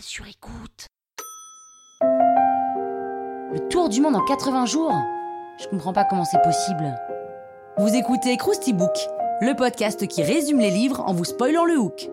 Sur écoute. Le tour du monde en 80 jours? Je comprends pas comment c'est possible. Vous écoutez Krusty Book, le podcast qui résume les livres en vous spoilant le hook.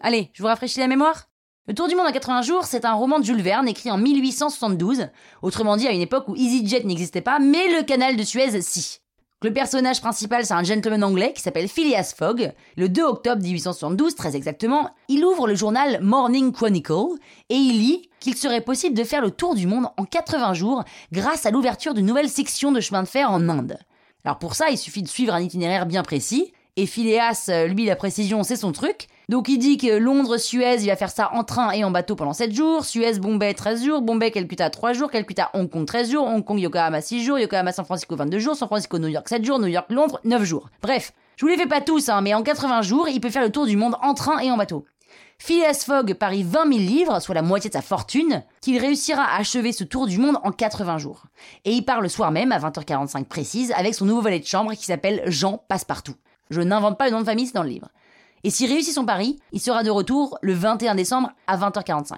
Allez, je vous rafraîchis la mémoire? Le Tour du monde en 80 jours, c'est un roman de Jules Verne écrit en 1872, autrement dit à une époque où EasyJet n'existait pas, mais le canal de Suez si. Le personnage principal, c'est un gentleman anglais qui s'appelle Phileas Fogg. Le 2 octobre 1872, très exactement, il ouvre le journal Morning Chronicle et il lit qu'il serait possible de faire le tour du monde en 80 jours grâce à l'ouverture d'une nouvelle section de chemin de fer en Inde. Alors pour ça, il suffit de suivre un itinéraire bien précis, et Phileas, euh, lui, la précision, c'est son truc. Donc il dit que Londres-Suez, il va faire ça en train et en bateau pendant 7 jours. Suez-Bombay, 13 jours. Bombay-Calcutta, 3 jours. Calcutta-Hong Kong, 13 jours. Hong Kong-Yokohama, 6 jours. Yokohama-San Francisco, 22 jours. San Francisco-New York, 7 jours. New York-Londres, 9 jours. Bref, je vous les fais pas tous, hein, mais en 80 jours, il peut faire le tour du monde en train et en bateau. Phileas Fogg parie 20 000 livres, soit la moitié de sa fortune, qu'il réussira à achever ce tour du monde en 80 jours. Et il part le soir même, à 20h45 précise, avec son nouveau valet de chambre qui s'appelle Jean Passepartout. Je n'invente pas le nom de famille, dans le livre. Et s'il réussit son pari, il sera de retour le 21 décembre à 20h45.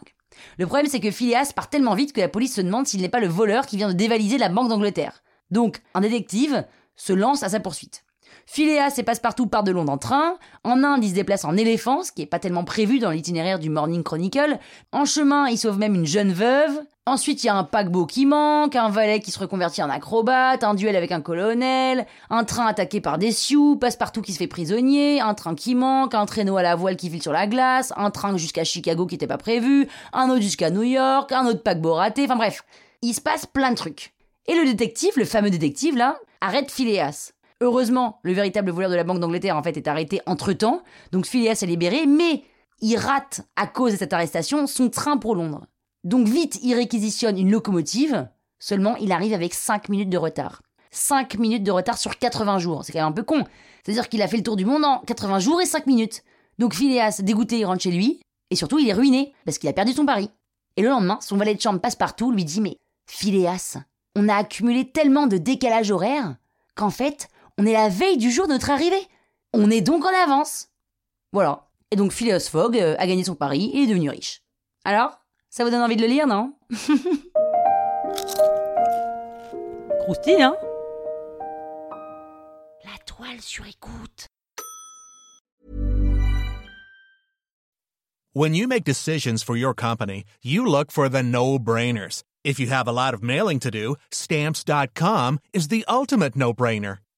Le problème, c'est que Phileas part tellement vite que la police se demande s'il n'est pas le voleur qui vient de dévaliser la Banque d'Angleterre. Donc, un détective se lance à sa poursuite. Phileas et Passepartout partent de Londres en train. En Inde, ils se déplacent en éléphant, ce qui n'est pas tellement prévu dans l'itinéraire du Morning Chronicle. En chemin, ils sauvent même une jeune veuve. Ensuite, il y a un paquebot qui manque, un valet qui se reconvertit en acrobate, un duel avec un colonel, un train attaqué par des sioux, Passepartout qui se fait prisonnier, un train qui manque, un traîneau à la voile qui file sur la glace, un train jusqu'à Chicago qui n'était pas prévu, un autre jusqu'à New York, un autre paquebot raté, enfin bref. Il se passe plein de trucs. Et le détective, le fameux détective là, arrête Phileas. Heureusement, le véritable voleur de la Banque d'Angleterre en fait est arrêté entre-temps, donc Phileas est libéré, mais il rate, à cause de cette arrestation, son train pour Londres. Donc vite, il réquisitionne une locomotive, seulement il arrive avec 5 minutes de retard. 5 minutes de retard sur 80 jours, c'est quand même un peu con. C'est-à-dire qu'il a fait le tour du monde en 80 jours et 5 minutes. Donc Phileas, dégoûté, rentre chez lui, et surtout il est ruiné, parce qu'il a perdu son pari. Et le lendemain, son valet de chambre passe partout, lui dit Mais Phileas, on a accumulé tellement de décalage horaire qu'en fait, on est la veille du jour de notre arrivée. On est donc en avance. Voilà. Et donc Phileas Fogg euh, a gagné son pari et est devenu riche. Alors ça vous donne envie de le lire, non? Croustille, hein? La toile sur écoute. When you make decisions for your company, you look for the no-brainers. If you have a lot of mailing to do, stamps.com is the ultimate no-brainer.